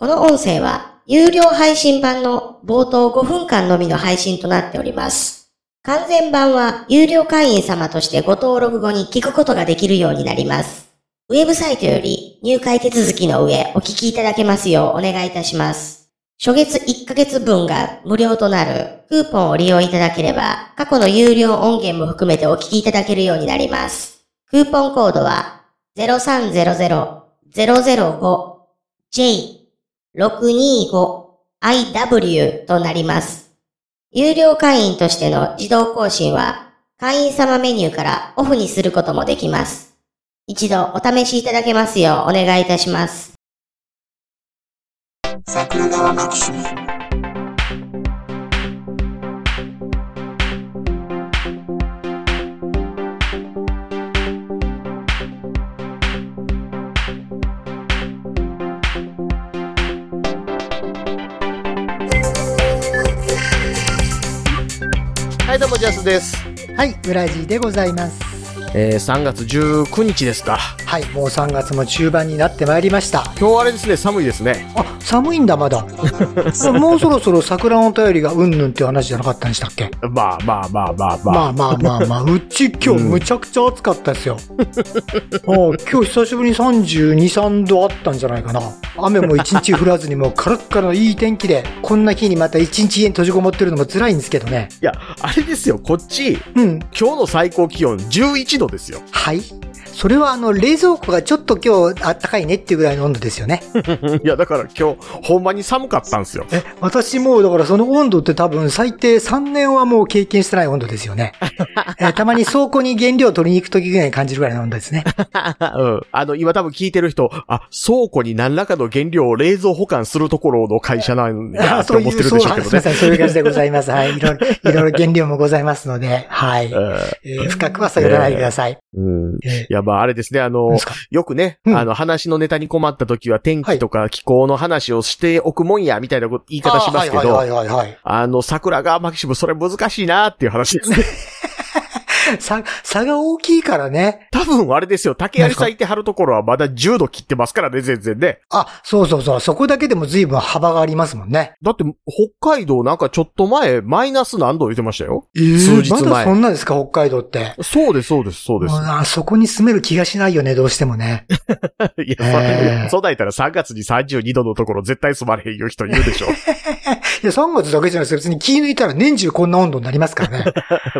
この音声は有料配信版の冒頭5分間のみの配信となっております。完全版は有料会員様としてご登録後に聞くことができるようになります。ウェブサイトより入会手続きの上お聞きいただけますようお願いいたします。初月1ヶ月分が無料となるクーポンを利用いただければ過去の有料音源も含めてお聞きいただけるようになります。クーポンコードは 0300-005J 625IW となります。有料会員としての自動更新は会員様メニューからオフにすることもできます。一度お試しいただけますようお願いいたします。桜川マキシムはい、どうも、ジャスです。はい、ウラジーでございます。えー、3月19日ですか。はい、もう3月も中盤になってまいりました。今日あれですね、寒いですね。あ、寒いんだ、まだ。もうそろそろ桜の便りがうんぬんっていう話じゃなかったんでしたっけ？まあまあまあまあまあ。まあまあまあまあ、うち今日うんむちゃくちゃ暑かったですよ。お今日久しぶりに32、3度あったんじゃないかな。雨も一日降らずにもうカラッカラのいい天気で、こんな日にまた一日家に閉じこもってるのも辛いんですけどね。いや、あれですよ、こっち、うん。今日の最高気温11度ですよ。はい。それはあの、冷蔵庫がちょっと今日あったかいねっていうぐらいの温度ですよね。いや、だから今日、ほんまに寒かったんですよ。え、私もうだからその温度って多分最低3年はもう経験してない温度ですよね。えたまに倉庫に原料取りに行くときぐらいに感じるぐらいの温度ですね。うん。あの、今多分聞いてる人、あ、倉庫に何らかの原料を冷蔵保管するところの会社なんやって思ってるでしょうけどね。そうすみません、そういう感じでございます。はい。いろいろ、いろいろ原料もございますので、はい。うんえー深くは探らないでください。うん。えいや、まあ、あれですね、あー、のよくね、うんあの、話のネタに困った時は天気とか気候の話をしておくもんや、みたいなこと言い方しますけど。あの、桜川マキシム、それ難しいなっていう話ですね。差、差が大きいからね。多分あれですよ、竹槍咲いてはるところはまだ10度切ってますからね、全然ね。あ、そうそうそう。そこだけでも随分幅がありますもんね。だって、北海道なんかちょっと前、マイナス何度言ってましたよ。えー数日前まだそんなんですか、北海道って。そうです、そうです、そうです。もうなそこに住める気がしないよね、どうしてもね。いや、えーそそうだいたら3月に32度のところ絶対住まれへんよ人いるでしょ。いや、3月だけじゃないです別に気抜いたら年中こんな温度になりますからね。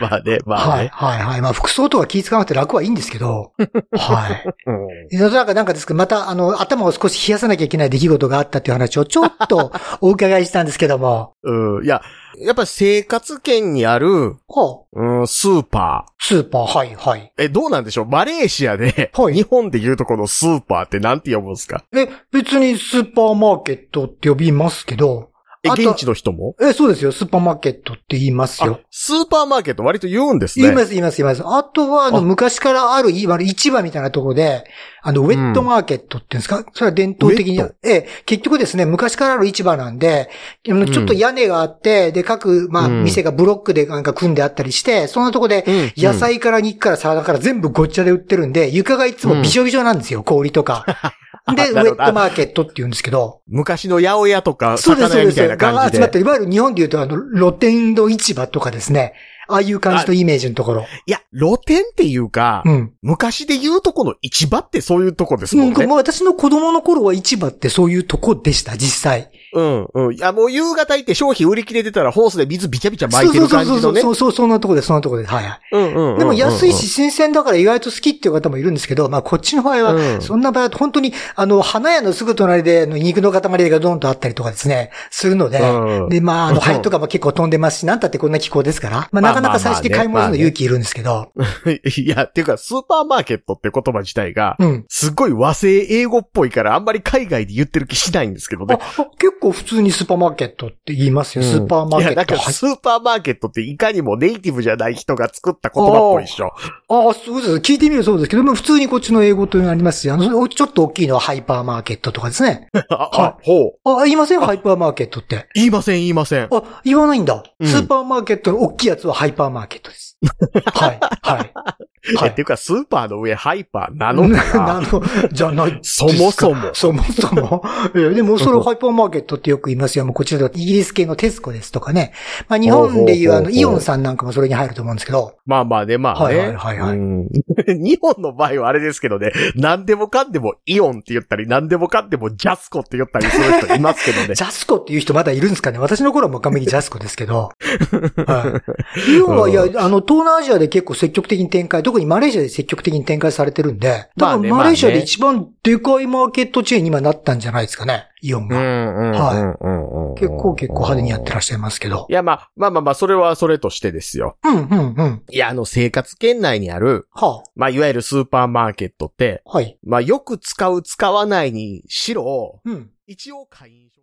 まあね、まあはい、ね。はい、はい。まあ、服装とか気ぃ使わなくて楽はいいんですけど。はい。うんいやなんか、なんかですけど、また、あの、頭を少し冷やさなきゃいけない出来事があったっていう話をちょっと お伺いしたんですけども。うん。いや、やっぱ生活圏にある、ほう。うん、スーパー。スーパー、はい、はい。え、どうなんでしょう？マレーシアで、はい日本でいうとこのスーパーってなんて呼ぶんですか？え、別にスーパーマーケットって呼びますけど。え、現地の人も？え、そうですよ。スーパーマーケットって言いますあよ。、スーパーマーケット？割と言うんですね。言います、言います、言います。あとは、あの、あ昔からある、いわゆる市場みたいなところで、あの、ウェットマーケットっていうんですか、それは伝統的に。ええ、結局ですね、昔からある市場なんで、あのちょっと屋根があって、で、各、まあ、うん。店がブロックでなんか組んであったりして、そんなとこで、うん。野菜から肉からサラダから全部ごっちゃで売ってるんで、床がいつもびしょびしょなんですよ、氷とか。で、ウェットマーケットって言うんですけど、昔の八百屋とか、そうです、そうです。が集まって、いわゆる日本で言うと、あの、露店の市場とかですね。ああいう感じのイメージのところ。いや、露店っていうか、うん。昔で言うとこの市場ってそういうとこですうん、もんね。もう私の子供の頃は市場ってそういうとこでした、実際。うん、うん。いや、もう夕方行って商品売り切れてたらホースで水ビチャビチャ巻いてる感じのね。そうそうそうそう、そんなとこです、そんなとこです。はいはい。うんうんでも安いし、新鮮だから意外と好きっていう方もいるんですけど、まあこっちの場合うんは、そんな場合は本当に、あの、花屋のすぐ隣で、肉の塊がドンとあったりとかですね、するので、うんで、まあ、あの、うん灰とかも結構飛んでますし、なんたってこんな気候ですから、まあまあなかなか最初に買い物するの勇気いるんですけど、いや、っていうか、スーパーマーケットって言葉自体が、うん。すっごい和製英語っぽいから、あんまり海外で言ってる気しないんですけどね。結構普通にスーパーマーケットって言いますよ、スーパーマーケット。かスーパーマーケットっていかにもネイティブじゃない人が作った言葉っぽいでしょ。ああ、そうです。聞いてみるとそうですけど、まあ普通にこっちの英語というのがありますし、あの、ちょっと大きいのはハイパーマーケットとかですね。あ、あほう。あ、言いません？ハイパーマーケットって。言いません、言いません。あ、言わないんだ。うんスーパーマーケットの大きいやつはハイパーマーケットです。はい、はい。はいえっていうか、スーパーの上ハイパーなのかな？なの、じゃない。そもそも。そもそも。えでも、それをハイパーマーケットってよく言いますよ。もうこちらだとイギリス系のテスコですとかね。まあ、日本でいうあの、イオンさんなんかもそれに入ると思うんですけど。まあまあね、まあね。はいはいはいはいうん 日本の場合はあれですけどね、何でもかんでもイオンって言ったり、何でもかんでもジャスコって言ったりする人いますけどね。ジャスコっていう人まだいるんですかね？私の頃はもう完璧ジャスコですけど。はい。イオンは、いや、あの、東南アジアで結構積極的に展開、特にマレーシアで積極的に展開されてるんで、多分マレーシアで一番でかいマーケットチェーンに今なったんじゃないですかね。イオンが。はい結構結構派手にやってらっしゃいますけどい。や、まあ、まあまあまあ、それはそれとしてですよ。うん、うん、うん。いや、あの、生活圏内にある、はまあ、いわゆるスーパーマーケットって、あ、はい。まあ、よく使う、使わないにしろ、うん。一応会員証